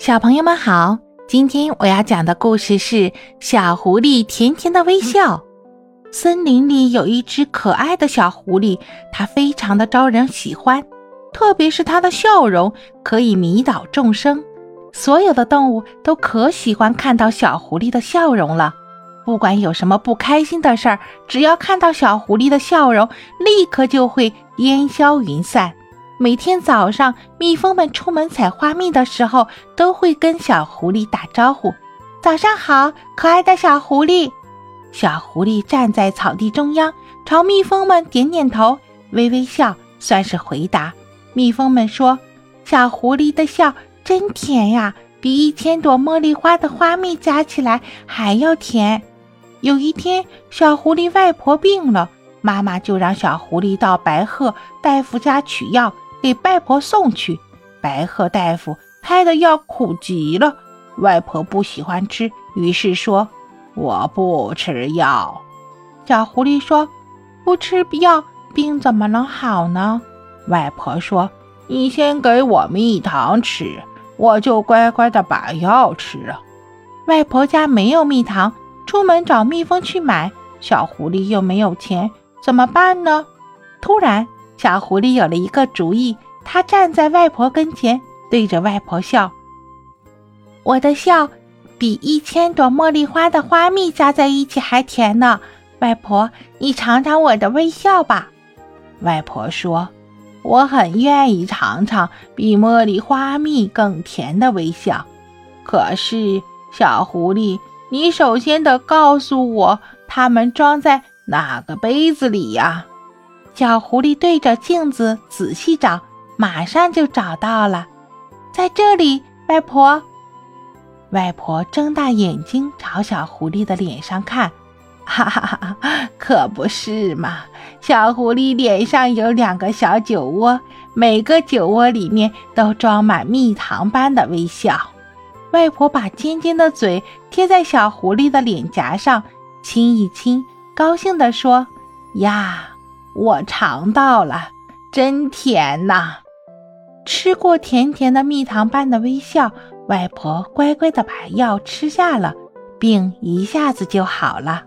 小朋友们好，今天我要讲的故事是《小狐狸甜甜的微笑》。森林里有一只可爱的小狐狸，它非常的招人喜欢，特别是它的笑容可以迷倒众生。所有的动物都可喜欢看到小狐狸的笑容了。不管有什么不开心的事儿，只要看到小狐狸的笑容，立刻就会烟消云散。每天早上，蜜蜂们出门采花蜜的时候，都会跟小狐狸打招呼：“早上好，可爱的小狐狸。”小狐狸站在草地中央，朝蜜蜂们点点头，微微笑，算是回答。蜜蜂们说：“小狐狸的笑真甜呀，比一千朵茉莉花的花蜜加起来还要甜。”有一天，小狐狸外婆病了，妈妈就让小狐狸到白鹤大夫家取药。给外婆送去，白鹤大夫开的药苦极了，外婆不喜欢吃，于是说：“我不吃药。”小狐狸说：“不吃药，病怎么能好呢？”外婆说：“你先给我蜜糖吃，我就乖乖的把药吃了。”外婆家没有蜜糖，出门找蜜蜂去买，小狐狸又没有钱，怎么办呢？突然。小狐狸有了一个主意，它站在外婆跟前，对着外婆笑：“我的笑比一千朵茉莉花的花蜜加在一起还甜呢。外婆，你尝尝我的微笑吧。”外婆说：“我很愿意尝尝比茉莉花蜜更甜的微笑。可是，小狐狸，你首先得告诉我，它们装在哪个杯子里呀？”小狐狸对着镜子仔细找，马上就找到了，在这里，外婆。外婆睁大眼睛朝小狐狸的脸上看，哈哈哈哈，可不是嘛！小狐狸脸上有两个小酒窝，每个酒窝里面都装满蜜糖般的微笑。外婆把尖尖的嘴贴在小狐狸的脸颊上，亲一亲，高兴地说：“呀！”我尝到了，真甜呐！吃过甜甜的蜜糖般的微笑，外婆乖乖的把药吃下了，病一下子就好了。